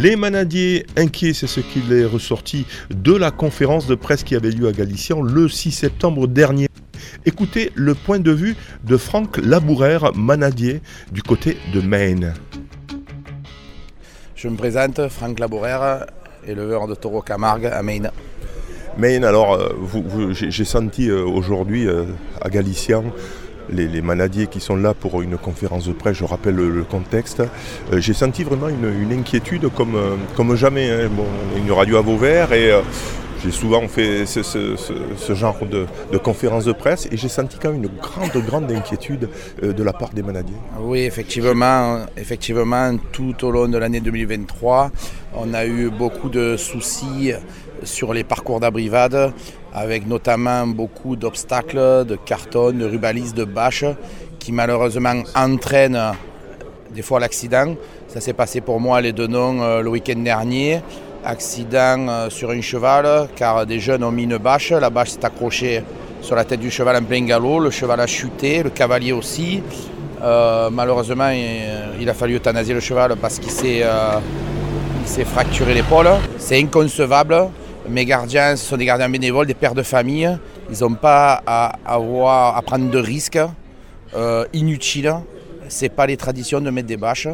Les manadiers inquiets, c'est ce qu'il est ressorti de la conférence de presse qui avait lieu à Galicien le 6 septembre dernier. Écoutez le point de vue de Franck Labourère, manadier du côté de Maine. Je me présente, Franck Labourère, éleveur de taureaux Camargue à Maine. Maine, alors, euh, vous- vous- j'ai senti euh, aujourd'hui euh, à Galicien les, les qui sont là pour une conférence de presse, je rappelle le, contexte. Euh, j'ai senti vraiment une, inquiétude comme, euh, jamais. hein. Bon, une radio à Vauvert et euh, j'ai souvent fait ce, genre de, de conférence de presse et j'ai senti quand même une grande, grande inquiétude euh, de la part des manadiers. Oui, effectivement, effectivement, tout au long de l'année 2023, on a eu beaucoup de soucis sur les parcours d'abrivade, avec notamment beaucoup d'obstacles, de cartons, de rubalises, de bâches, qui malheureusement entraînent des fois l'accident. Ça s'est passé pour moi les deux noms euh, le week-end dernier. Accident euh, sur un cheval, car des jeunes ont mis une bâche. La bâche s'est accrochée sur la tête du cheval en plein galop. Le cheval a chuté, le cavalier aussi. Euh, malheureusement, il, il a fallu euthanasier le cheval parce qu'il s'est euh, fracturé l'épaule. C'est inconcevable. Mes gardiens, ce sont des gardiens bénévoles, des pères de famille. Ils n'ont pas à, avoir, à prendre de risques euh, inutiles. Ce n'est pas les traditions de mettre des bâches.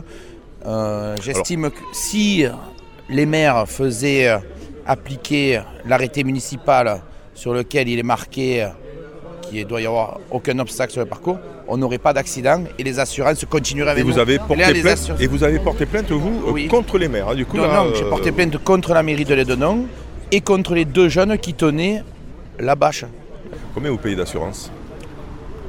Euh, J'estime que si les maires faisaient appliquer l'arrêté municipal sur lequel il est marqué qu'il ne doit y avoir aucun obstacle sur le parcours, on n'aurait pas d'accident et les assurances continueraient Et avec vous, nous. avez Et porté plainte, assurances- et vous avez porté plainte, vous, euh, Oui. contre les maires. hein. Du coup, non, non, j'ai euh, porté plainte contre la mairie de Lédenon et contre les deux jeunes qui tenaient la bâche. Combien vous payez d'assurance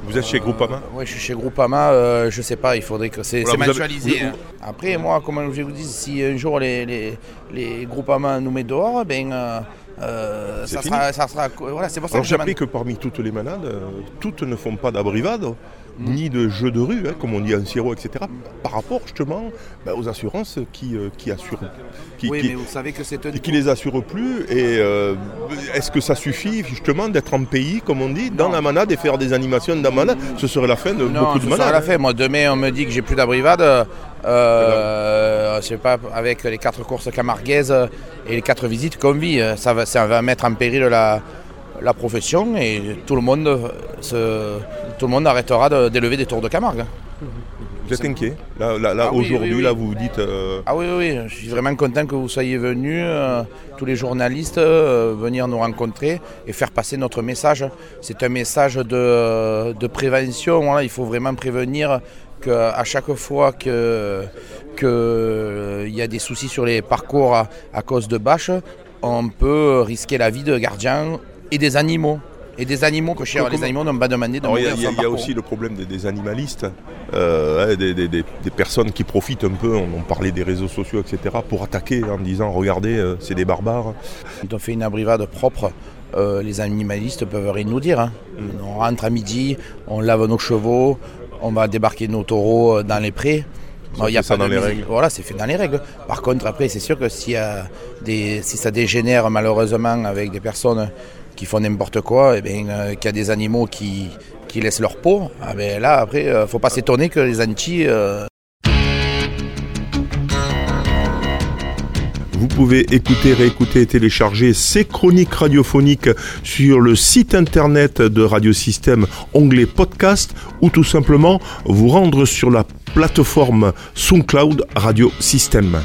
Vous êtes chez Groupama Oui, je suis chez Groupama, euh, je sais pas, il faudrait que c'est Voilà, avez- mensualisé. hein. Après, moi, comme je vous dis, si un jour les, les, les Groupama nous mettent dehors, ben, euh, euh, ça, sera, ça sera. Voilà, c'est pour ça Alors j'ai appris que parmi toutes les manades, euh, toutes ne font pas d'abrivade. Ni de jeux de rue, hein, comme on dit en sirop, etc. Par rapport justement bah, aux assurances qui, euh, qui assurent, qui, Oui, qui- mais vous savez que c'est un. qui les assurent plus. Et euh, est-ce que ça suffit justement d'être en pays, comme on dit, dans Non. la manade et faire des animations de la manade? Ce serait la fin de Non, beaucoup de ce sera manades. la fin. Moi, demain, on me dit que j'ai plus d'abrivade. Euh, je sais pas, avec les quatre courses camarguaises et les quatre visites qu'on vit, euh, ça va, ça va mettre en péril la, la profession et tout le monde, se- tout le monde arrêtera de- d'élever des tours de Camargue. Vous êtes inquiet Là, là, là, Ah aujourd'hui, oui, oui. là, vous vous dites. euh, Ah oui, oui, je suis vraiment content que vous soyez venus, euh, tous les journalistes, euh, venir nous rencontrer et faire passer notre message. C'est un message de, de prévention. Voilà, il faut vraiment prévenir qu'à chaque fois que qu'il y a des soucis sur les parcours à, à cause de bâches, on peut risquer la vie de gardiens et des animaux. Et des animaux que Comment- les animaux n'ont pas demandé de il y a, y a- y aussi le problème des, des animalistes, euh, des, des- des- des personnes qui profitent un peu, on, on parlait des réseaux sociaux, etc., pour attaquer en disant regardez, euh, c'est des barbares. Quand on fait une abrivade propre, euh, les animalistes peuvent rien nous dire. hein. On rentre à midi, on lave nos chevaux, on va débarquer nos taureaux dans les prés. Il y a ça pas dans les règles. Voilà, c'est fait dans les règles. Par contre, après, c'est sûr que s'il y a des, si ça dégénère malheureusement avec des personnes qui font n'importe quoi, et bien, euh, qu'il y a des animaux qui, qui laissent leur peau, ah ben là, après, il faut pas s'étonner que les Antilles euh, Vous pouvez écouter, réécouter et télécharger ces chroniques radiophoniques sur le site internet de Radiosystème, onglet podcast, ou tout simplement vous rendre sur la plateforme SoundCloud Radio Système.